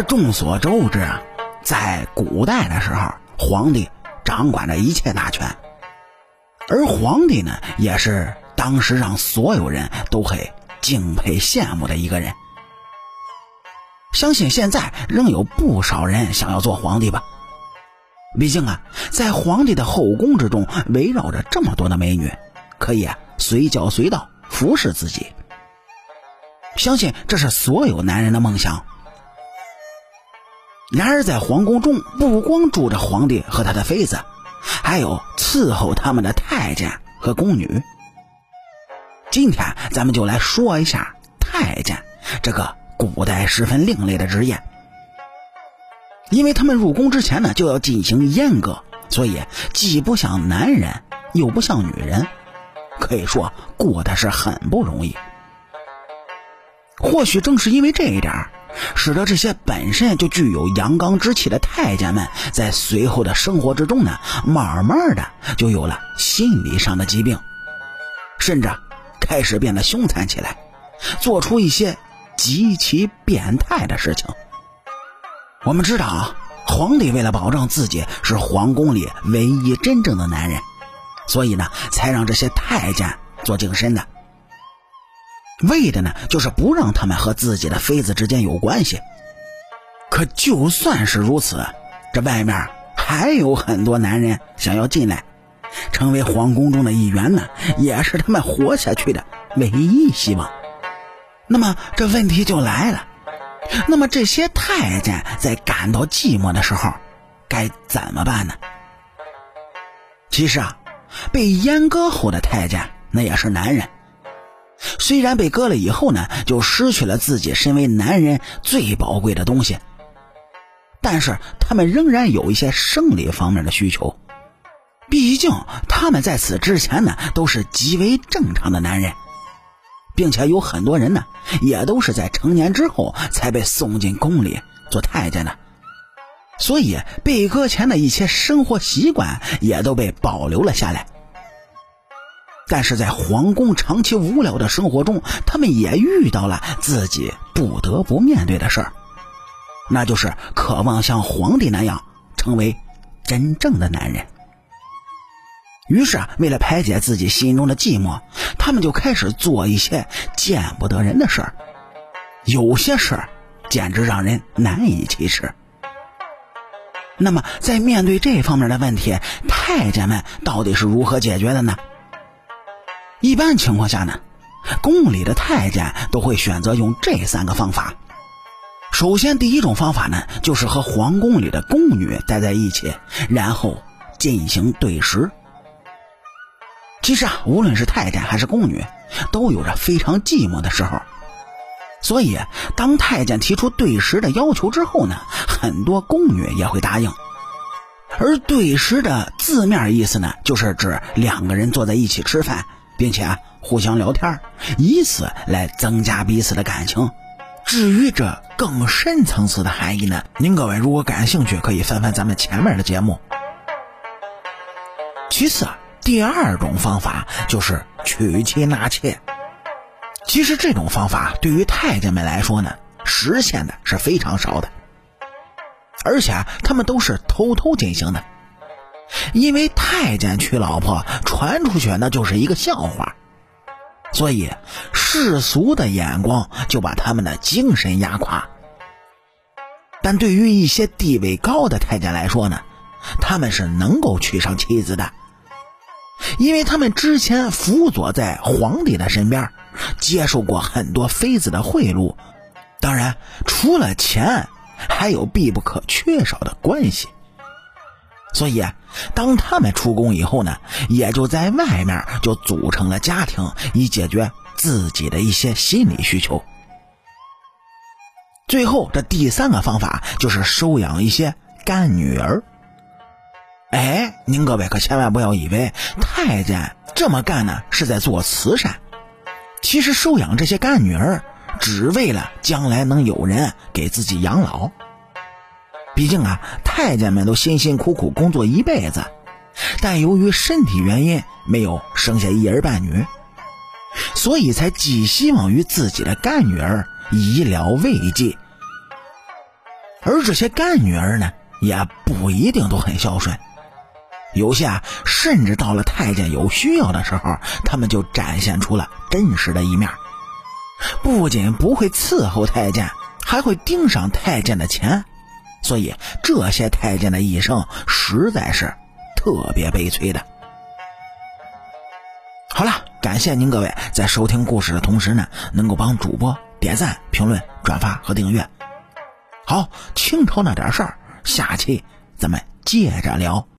这众所周知啊，在古代的时候，皇帝掌管着一切大权，而皇帝呢，也是当时让所有人都很敬佩羡慕的一个人。相信现在仍有不少人想要做皇帝吧。毕竟啊，在皇帝的后宫之中，围绕着这么多的美女，可以啊随叫随到，服侍自己。相信这是所有男人的梦想。然而，在皇宫中，不光住着皇帝和他的妃子，还有伺候他们的太监和宫女。今天，咱们就来说一下太监这个古代十分另类的职业。因为他们入宫之前呢，就要进行阉割，所以既不像男人，又不像女人，可以说过的是很不容易。或许正是因为这一点，使得这些本身就具有阳刚之气的太监们，在随后的生活之中呢，慢慢的就有了心理上的疾病，甚至开始变得凶残起来，做出一些极其变态的事情。我们知道啊，皇帝为了保证自己是皇宫里唯一真正的男人，所以呢，才让这些太监做净身的，为的呢，就是不让他们和自己的妃子之间有关系。可就算是如此，这外面还有很多男人想要进来，成为皇宫中的一员呢，也是他们活下去的唯一希望。那么这问题就来了。那么这些太监在感到寂寞的时候，该怎么办呢？其实啊，被阉割后的太监那也是男人，虽然被割了以后呢，就失去了自己身为男人最宝贵的东西，但是他们仍然有一些生理方面的需求，毕竟他们在此之前呢都是极为正常的男人。并且有很多人呢，也都是在成年之后才被送进宫里做太监的，所以被割前的一些生活习惯也都被保留了下来。但是在皇宫长期无聊的生活中，他们也遇到了自己不得不面对的事儿，那就是渴望像皇帝那样成为真正的男人。于是啊，为了排解自己心中的寂寞，他们就开始做一些见不得人的事儿。有些事儿简直让人难以启齿。那么，在面对这方面的问题，太监们到底是如何解决的呢？一般情况下呢，宫里的太监都会选择用这三个方法。首先，第一种方法呢，就是和皇宫里的宫女待在一起，然后进行对食。其实啊，无论是太监还是宫女，都有着非常寂寞的时候。所以，当太监提出对食的要求之后呢，很多宫女也会答应。而对食的字面意思呢，就是指两个人坐在一起吃饭，并且啊互相聊天，以此来增加彼此的感情。至于这更深层次的含义呢，您各位如果感兴趣，可以翻翻咱们前面的节目。其次啊。第二种方法就是娶妻纳妾。其实这种方法对于太监们来说呢，实现的是非常少的，而且他们都是偷偷进行的，因为太监娶老婆传出去那就是一个笑话，所以世俗的眼光就把他们的精神压垮。但对于一些地位高的太监来说呢，他们是能够娶上妻子的。因为他们之前辅佐在皇帝的身边，接受过很多妃子的贿赂，当然除了钱，还有必不可缺少的关系。所以，当他们出宫以后呢，也就在外面就组成了家庭，以解决自己的一些心理需求。最后，这第三个方法就是收养一些干女儿。哎，您各位可千万不要以为太监这么干呢是在做慈善，其实收养这些干女儿，只为了将来能有人给自己养老。毕竟啊，太监们都辛辛苦苦工作一辈子，但由于身体原因没有生下一儿半女，所以才寄希望于自己的干女儿以疗慰藉。而这些干女儿呢，也不一定都很孝顺，有些啊，甚至到了太监有需要的时候，他们就展现出了真实的一面，不仅不会伺候太监，还会盯上太监的钱，所以这些太监的一生实在是特别悲催的。好了，感谢您各位在收听故事的同时呢，能够帮主播点赞、评论、转发和订阅。好，清朝那点事儿，下期咱们接着聊。